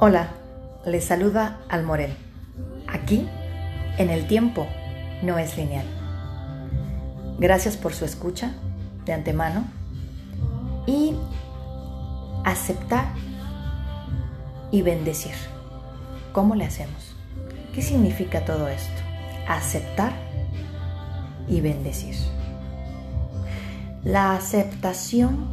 Hola, les saluda Almorel. Aquí, en el tiempo, no es lineal. Gracias por su escucha de antemano y aceptar y bendecir. ¿Cómo le hacemos? ¿Qué significa todo esto? Aceptar y bendecir. La aceptación,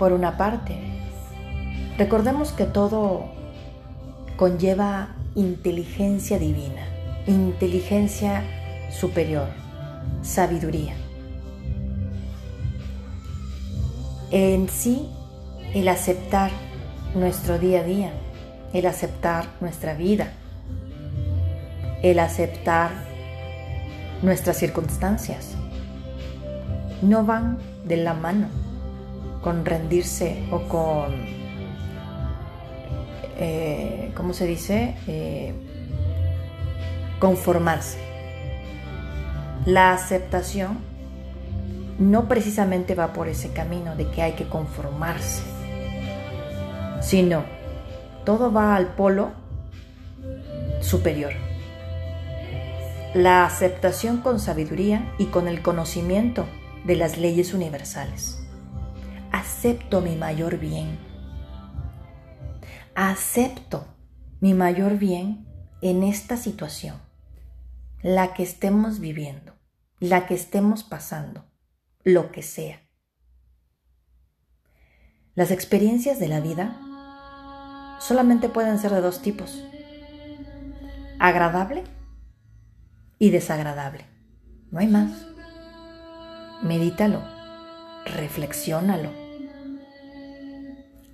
por una parte, recordemos que todo conlleva inteligencia divina, inteligencia superior, sabiduría. En sí, el aceptar nuestro día a día, el aceptar nuestra vida, el aceptar nuestras circunstancias, no van de la mano con rendirse o con eh, ¿cómo se dice? Eh, conformarse. La aceptación no precisamente va por ese camino de que hay que conformarse, sino todo va al polo superior. La aceptación con sabiduría y con el conocimiento de las leyes universales. Acepto mi mayor bien acepto mi mayor bien en esta situación, la que estemos viviendo, la que estemos pasando, lo que sea. Las experiencias de la vida solamente pueden ser de dos tipos, agradable y desagradable. No hay más. Medítalo, reflexiónalo.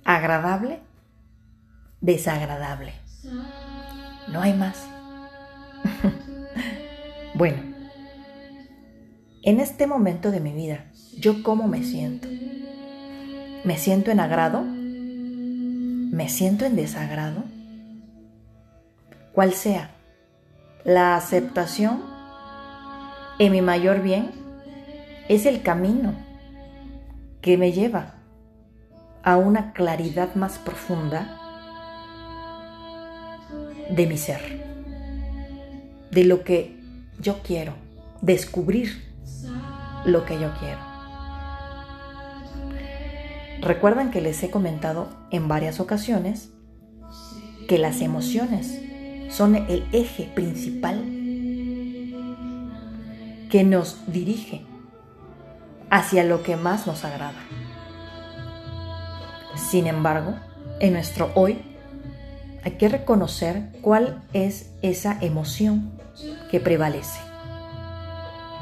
Agradable desagradable. No hay más. bueno, en este momento de mi vida, ¿yo cómo me siento? ¿Me siento en agrado? ¿Me siento en desagrado? Cual sea la aceptación en mi mayor bien es el camino que me lleva a una claridad más profunda de mi ser, de lo que yo quiero, descubrir lo que yo quiero. Recuerdan que les he comentado en varias ocasiones que las emociones son el eje principal que nos dirige hacia lo que más nos agrada. Sin embargo, en nuestro hoy hay que reconocer cuál es esa emoción que prevalece.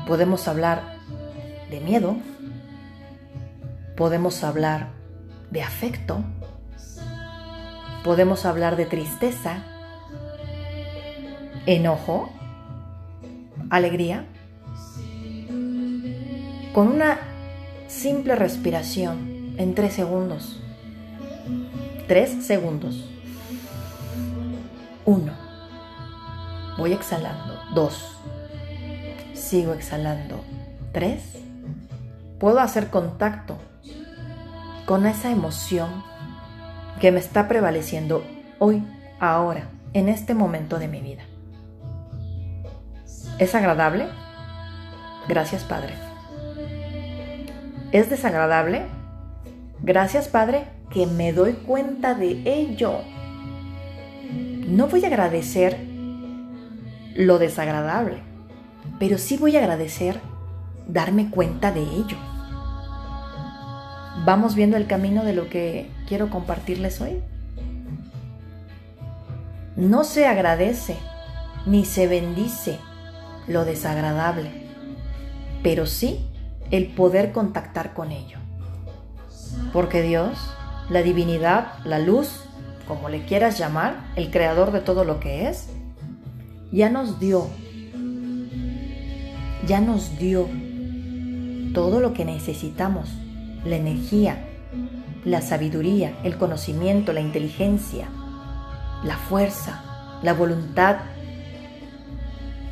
Podemos hablar de miedo, podemos hablar de afecto, podemos hablar de tristeza, enojo, alegría. Con una simple respiración en tres segundos. Tres segundos. Uno. Voy exhalando. Dos. Sigo exhalando. Tres. Puedo hacer contacto con esa emoción que me está prevaleciendo hoy, ahora, en este momento de mi vida. ¿Es agradable? Gracias, Padre. ¿Es desagradable? Gracias, Padre, que me doy cuenta de ello no voy a agradecer lo desagradable, pero sí voy a agradecer darme cuenta de ello. ¿Vamos viendo el camino de lo que quiero compartirles hoy? No se agradece ni se bendice lo desagradable, pero sí el poder contactar con ello. Porque Dios, la divinidad, la luz, como le quieras llamar, el creador de todo lo que es, ya nos dio, ya nos dio todo lo que necesitamos, la energía, la sabiduría, el conocimiento, la inteligencia, la fuerza, la voluntad,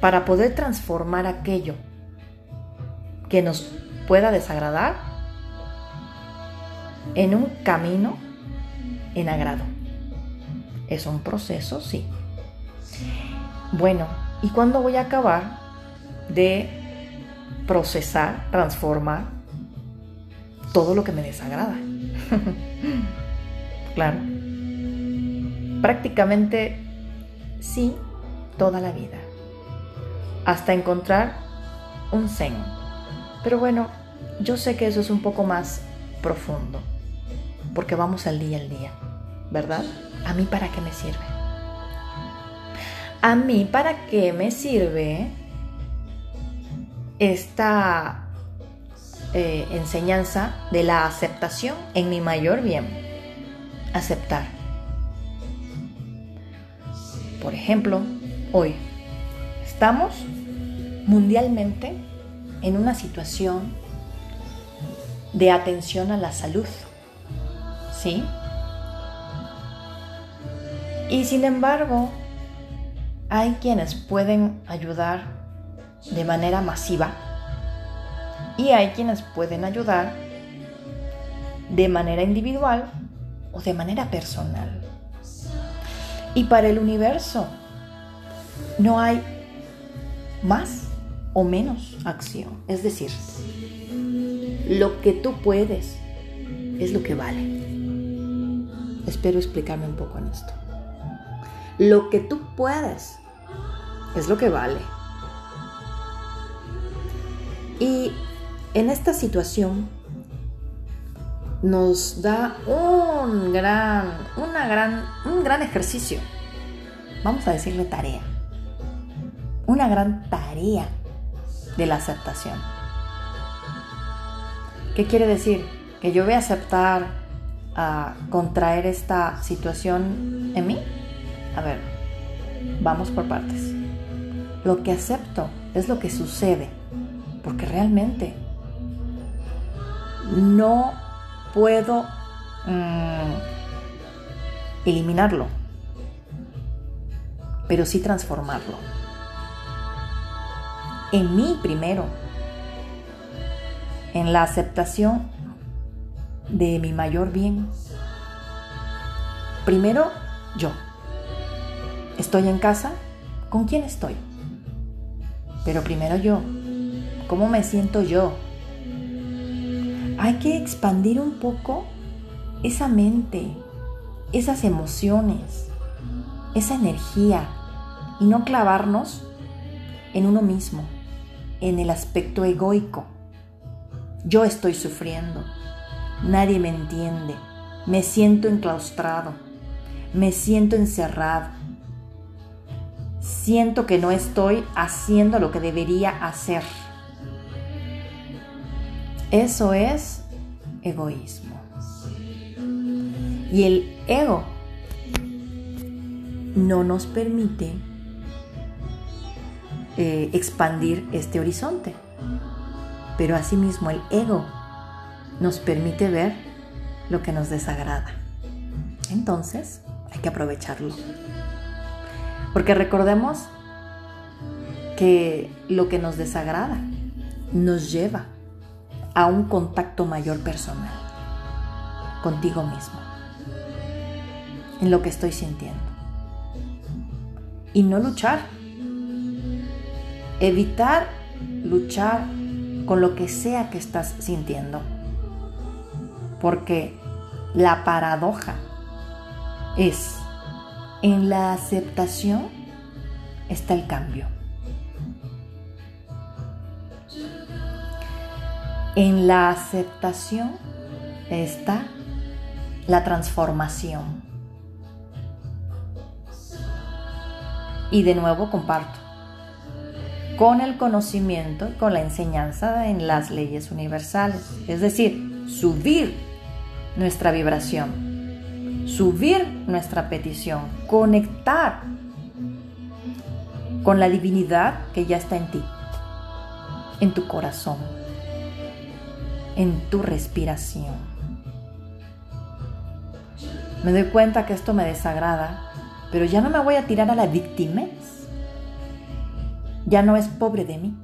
para poder transformar aquello que nos pueda desagradar en un camino en agrado Es un proceso, sí. Bueno, ¿y cuándo voy a acabar de procesar, transformar todo lo que me desagrada? claro. Prácticamente sí, toda la vida. Hasta encontrar un zen. Pero bueno, yo sé que eso es un poco más profundo, porque vamos al día al día, ¿verdad? ¿A mí para qué me sirve? ¿A mí para qué me sirve esta eh, enseñanza de la aceptación en mi mayor bien? Aceptar. Por ejemplo, hoy estamos mundialmente en una situación de atención a la salud. ¿Sí? Y sin embargo, hay quienes pueden ayudar de manera masiva y hay quienes pueden ayudar de manera individual o de manera personal. Y para el universo no hay más o menos acción. Es decir, lo que tú puedes es lo que vale. Espero explicarme un poco en esto. Lo que tú puedes es lo que vale. Y en esta situación nos da un gran, una gran, un gran ejercicio. Vamos a decirle tarea. Una gran tarea de la aceptación. ¿Qué quiere decir? Que yo voy a aceptar a contraer esta situación en mí. A ver, vamos por partes. Lo que acepto es lo que sucede, porque realmente no puedo mm, eliminarlo, pero sí transformarlo. En mí primero, en la aceptación de mi mayor bien. Primero, yo. Estoy en casa, ¿con quién estoy? Pero primero yo. ¿Cómo me siento yo? Hay que expandir un poco esa mente, esas emociones, esa energía y no clavarnos en uno mismo, en el aspecto egoico yo estoy sufriendo. Nadie me entiende. Me siento enclaustrado. Me siento encerrado. Siento que no estoy haciendo lo que debería hacer. Eso es egoísmo. Y el ego no nos permite eh, expandir este horizonte pero asimismo el ego nos permite ver lo que nos desagrada. Entonces, hay que aprovecharlo. Porque recordemos que lo que nos desagrada nos lleva a un contacto mayor personal contigo mismo, en lo que estoy sintiendo. Y no luchar. Evitar luchar con lo que sea que estás sintiendo. Porque la paradoja es, en la aceptación está el cambio. En la aceptación está la transformación. Y de nuevo comparto con el conocimiento y con la enseñanza en las leyes universales. Es decir, subir nuestra vibración, subir nuestra petición, conectar con la divinidad que ya está en ti, en tu corazón, en tu respiración. Me doy cuenta que esto me desagrada, pero ya no me voy a tirar a la víctima ya no es pobre de mí.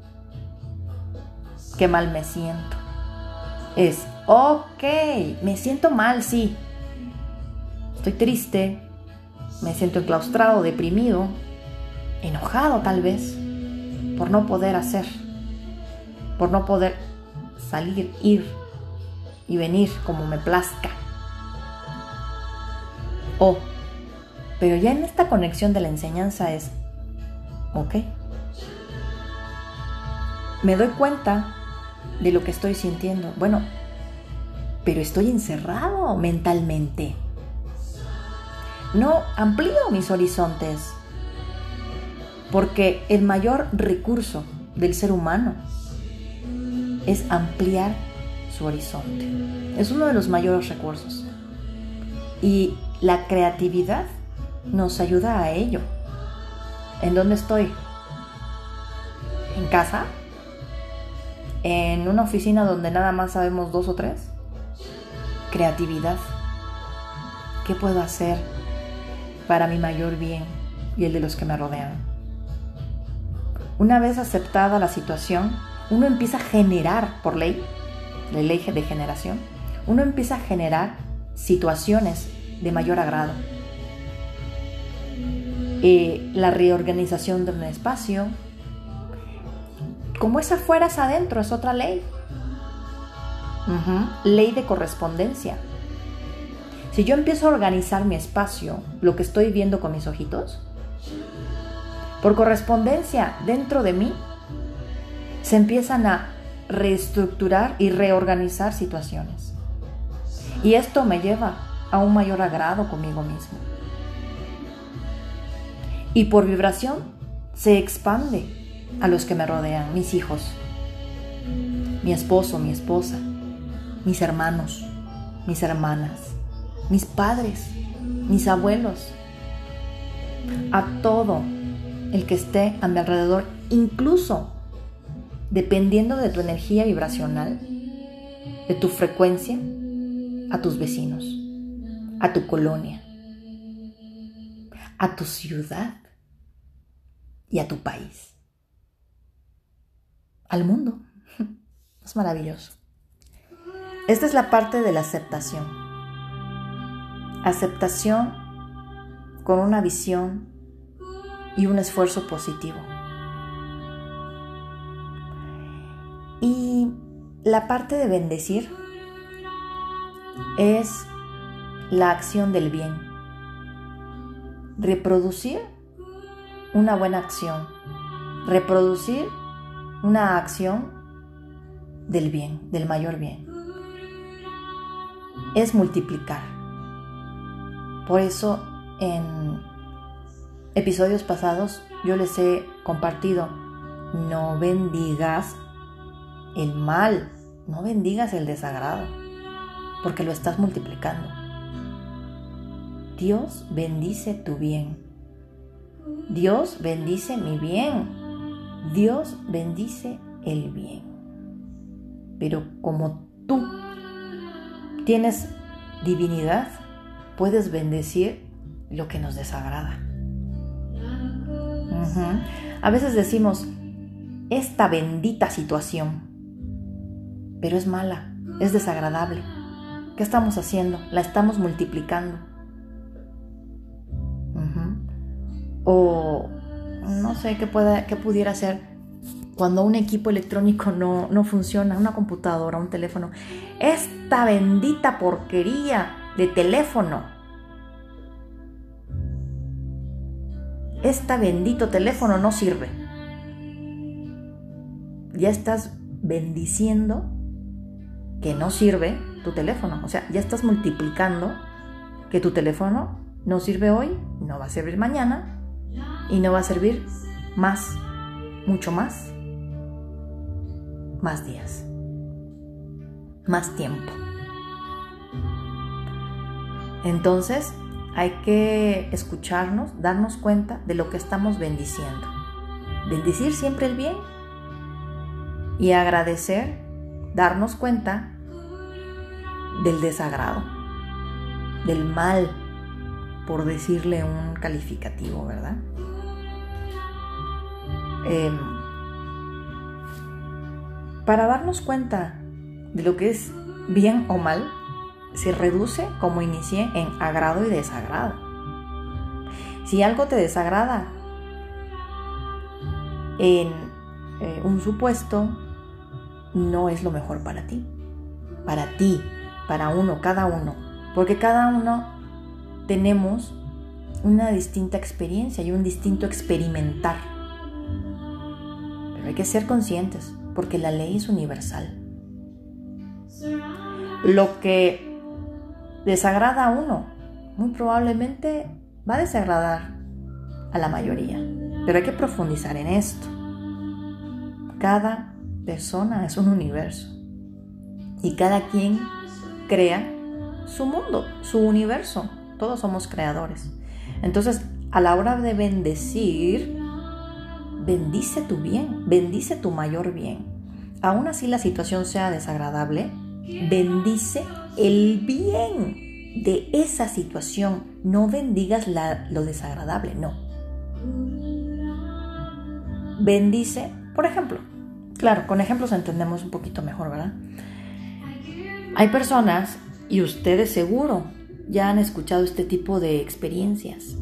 Qué mal me siento. Es, ok, me siento mal, sí. Estoy triste, me siento enclaustrado, deprimido, enojado tal vez, por no poder hacer, por no poder salir, ir y venir como me plazca. Oh, pero ya en esta conexión de la enseñanza es, ok, me doy cuenta de lo que estoy sintiendo. Bueno, pero estoy encerrado mentalmente. No amplío mis horizontes, porque el mayor recurso del ser humano es ampliar su horizonte. Es uno de los mayores recursos. Y la creatividad nos ayuda a ello. ¿En dónde estoy? ¿En casa? ¿En una oficina donde nada más sabemos dos o tres? Creatividad. ¿Qué puedo hacer para mi mayor bien y el de los que me rodean? Una vez aceptada la situación, uno empieza a generar por ley, la ley de generación, uno empieza a generar situaciones de mayor agrado. Eh, la reorganización de un espacio, como es afuera es adentro, es otra ley. Ley de correspondencia. Si yo empiezo a organizar mi espacio, lo que estoy viendo con mis ojitos, por correspondencia dentro de mí, se empiezan a reestructurar y reorganizar situaciones. Y esto me lleva a un mayor agrado conmigo mismo. Y por vibración se expande a los que me rodean, mis hijos, mi esposo, mi esposa, mis hermanos, mis hermanas, mis padres, mis abuelos, a todo el que esté a mi alrededor, incluso dependiendo de tu energía vibracional, de tu frecuencia, a tus vecinos, a tu colonia, a tu ciudad y a tu país, al mundo. Es maravilloso. Esta es la parte de la aceptación. Aceptación con una visión y un esfuerzo positivo. Y la parte de bendecir es la acción del bien. Reproducir una buena acción. Reproducir una acción del bien, del mayor bien. Es multiplicar. Por eso en episodios pasados yo les he compartido, no bendigas el mal, no bendigas el desagrado, porque lo estás multiplicando. Dios bendice tu bien. Dios bendice mi bien. Dios bendice el bien. Pero como tú tienes divinidad, puedes bendecir lo que nos desagrada. A veces decimos, esta bendita situación, pero es mala, es desagradable. ¿Qué estamos haciendo? La estamos multiplicando. O no sé qué, pueda, qué pudiera ser cuando un equipo electrónico no, no funciona, una computadora, un teléfono. Esta bendita porquería de teléfono. Este bendito teléfono no sirve. Ya estás bendiciendo que no sirve tu teléfono. O sea, ya estás multiplicando que tu teléfono no sirve hoy, no va a servir mañana y no va a servir más, mucho más, más días, más tiempo. Entonces, hay que escucharnos, darnos cuenta de lo que estamos bendiciendo. Bendecir siempre el bien y agradecer darnos cuenta del desagrado, del mal, por decirle un calificativo, ¿verdad? Em, para darnos cuenta de lo que es bien o mal, se reduce, como inicié, en agrado y desagrado. Si algo te desagrada en eh, un supuesto, no es lo mejor para ti. Para ti, para uno, cada uno. Porque cada uno tenemos una distinta experiencia y un distinto experimentar. Pero hay que ser conscientes, porque la ley es universal. Lo que desagrada a uno, muy probablemente va a desagradar a la mayoría. Pero hay que profundizar en esto. Cada persona es un universo y cada quien crea su mundo, su universo. Todos somos creadores. Entonces, a la hora de bendecir, bendice tu bien, bendice tu mayor bien. Aún así la situación sea desagradable, bendice el bien de esa situación. No bendigas lo desagradable, no. Bendice, por ejemplo, claro, con ejemplos entendemos un poquito mejor, ¿verdad? Hay personas, y ustedes seguro, ya han escuchado este tipo de experiencias,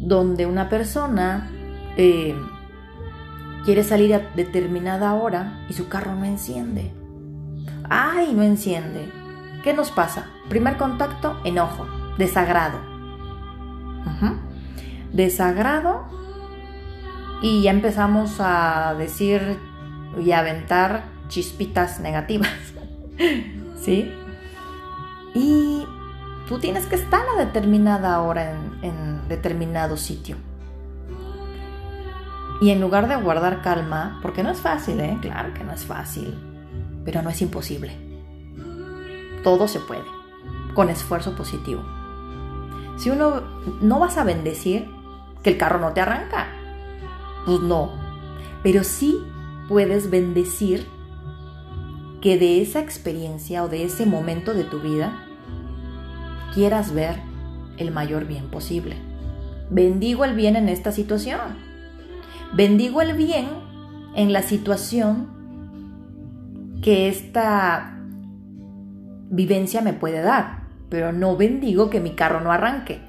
donde una persona eh, quiere salir a determinada hora y su carro no enciende. ¡Ay, no enciende! ¿Qué nos pasa? Primer contacto, enojo, desagrado. Desagrado y ya empezamos a decir y a aventar chispitas negativas. ¿Sí? Y Tú tienes que estar a determinada hora en, determinado sitio. Y en lugar de guardar calma, porque no es fácil, ¿eh? Claro que no es fácil, pero no es imposible. Todo se puede, con esfuerzo positivo. Si uno no vas a bendecir que el carro no te arranca, pues no. Pero sí puedes bendecir que de esa experiencia o de ese momento de tu vida quieras ver el mayor bien posible. Bendigo el bien en esta situación. Bendigo el bien en la situación que esta vivencia me puede dar, pero no bendigo que mi carro no arranque.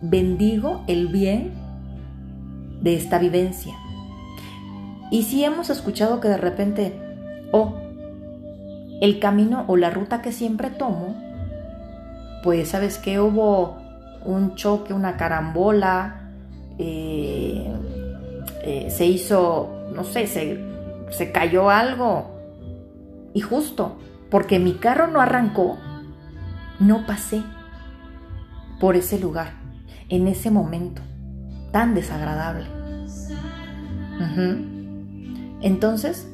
Bendigo el bien de esta vivencia. Y si hemos escuchado que de repente, oh, el camino o la ruta que siempre tomo pues sabes que hubo un choque, una carambola, eh, eh, se hizo, no sé, se, se cayó algo. Y justo, porque mi carro no arrancó, no pasé por ese lugar, en ese momento tan desagradable. Entonces,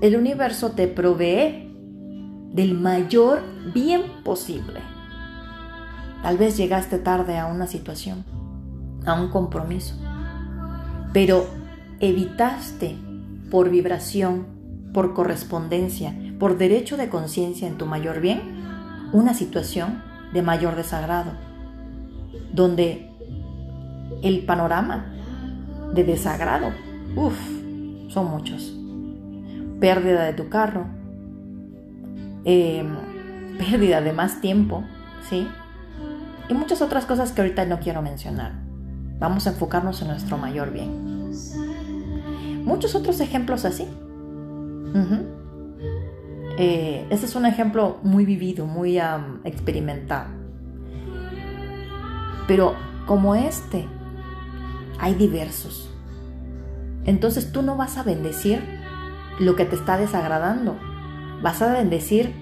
el universo te provee del mayor bien posible. Tal vez llegaste tarde a una situación, a un compromiso, pero evitaste por vibración, por correspondencia, por derecho de conciencia en tu mayor bien, una situación de mayor desagrado, donde el panorama de desagrado, uff, son muchos. Pérdida de tu carro, em, pérdida de más tiempo, ¿sí? y muchas otras cosas que ahorita no quiero mencionar. Vamos a enfocarnos en nuestro mayor bien. Muchos otros ejemplos así. Eh, este es un ejemplo muy vivido, muy experimentado. Pero como este, hay diversos. Entonces tú no vas a bendecir lo que te está desagradando. Vas a bendecir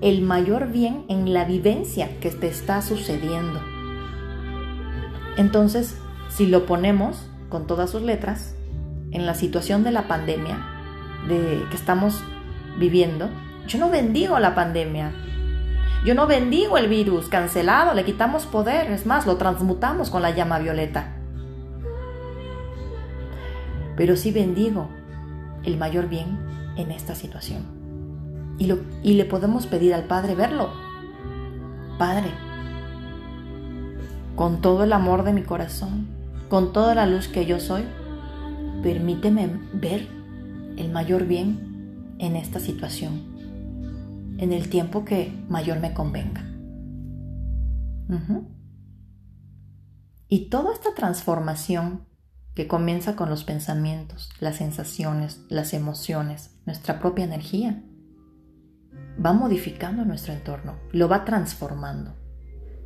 el mayor bien en la vivencia que te está sucediendo. Entonces, si lo ponemos con todas sus letras, en la situación de la pandemia de que estamos viviendo, yo no bendigo la pandemia. Yo no bendigo el virus, cancelado, le quitamos poder, es más, lo transmutamos con la llama violeta. Pero sí bendigo el mayor bien en esta situación y, le podemos pedir al Padre verlo. Padre, con todo el amor de mi corazón, con toda la luz que yo soy, permíteme ver el mayor bien en esta situación, en el tiempo que mayor me convenga. Y toda esta transformación que comienza con los pensamientos, las sensaciones, las emociones, nuestra propia energía, va modificando nuestro entorno, lo va transformando.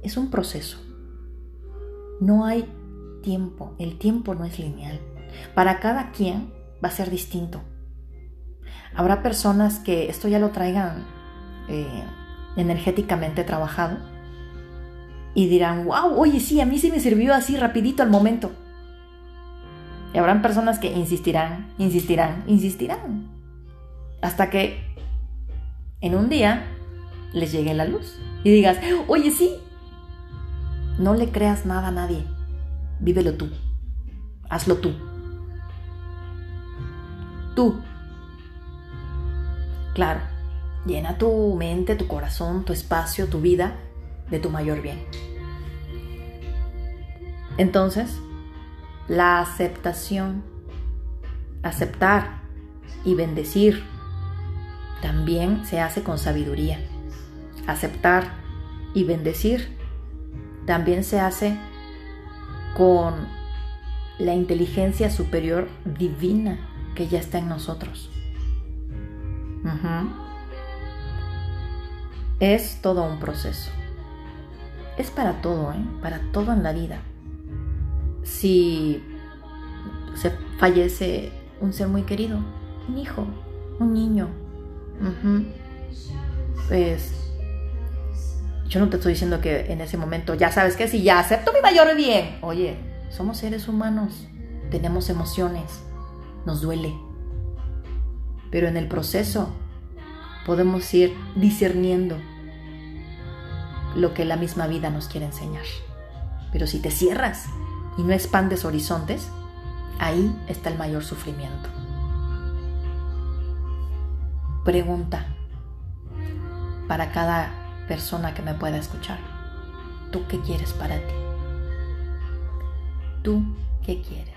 Es un proceso. No hay tiempo, el tiempo no es lineal. Para cada quien va a ser distinto. Habrá personas que esto ya lo traigan eh, energéticamente trabajado y dirán, wow, oye, sí, a mí sí me sirvió así rapidito al momento. Y habrán personas que insistirán, insistirán, insistirán. Hasta que en un día les llegue la luz y digas, oye, sí, no le creas nada a nadie, vívelo tú, hazlo tú. Tú. Claro, llena tu mente, tu corazón, tu espacio, tu vida de tu mayor bien. Entonces, la aceptación, aceptar y bendecir, también se hace con sabiduría. Aceptar y bendecir también se hace con la inteligencia superior divina que ya está en nosotros. Es todo un proceso. Es para todo, ¿eh? para todo en la vida si se fallece un ser muy querido, un hijo, un niño, pues yo no te estoy diciendo que en ese momento ya sabes que si ya acepto mi mayor bien, oye, somos seres humanos, tenemos emociones, nos duele, pero en el proceso podemos ir discerniendo lo que la misma vida nos quiere enseñar. Pero si te cierras y no expandes horizontes, ahí está el mayor sufrimiento. Pregunta para cada persona que me pueda escuchar. ¿Tú qué quieres para ti? ¿Tú qué quieres?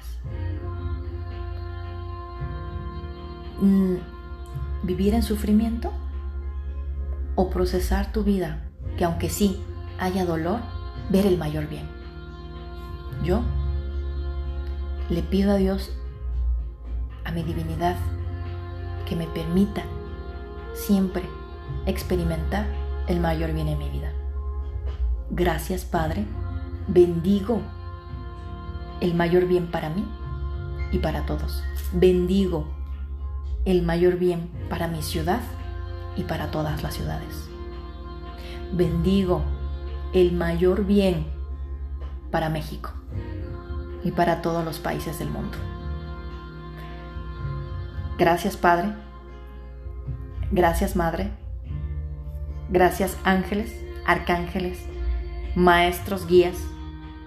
¿Vivir en sufrimiento? ¿O procesar tu vida que aunque sí haya dolor, ver el mayor bien? Yo le pido a Dios, a mi divinidad, que me permita siempre experimentar el mayor bien en mi vida. Gracias Padre, bendigo el mayor bien para mí y para todos. Bendigo el mayor bien para mi ciudad y para todas las ciudades. Bendigo el mayor bien para México y para todos los países del mundo. Gracias Padre, gracias Madre, gracias ángeles, arcángeles, maestros, guías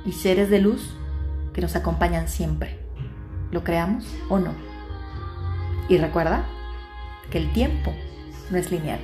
y seres de luz que nos acompañan siempre, lo creamos o no. Y recuerda que el tiempo no es lineal.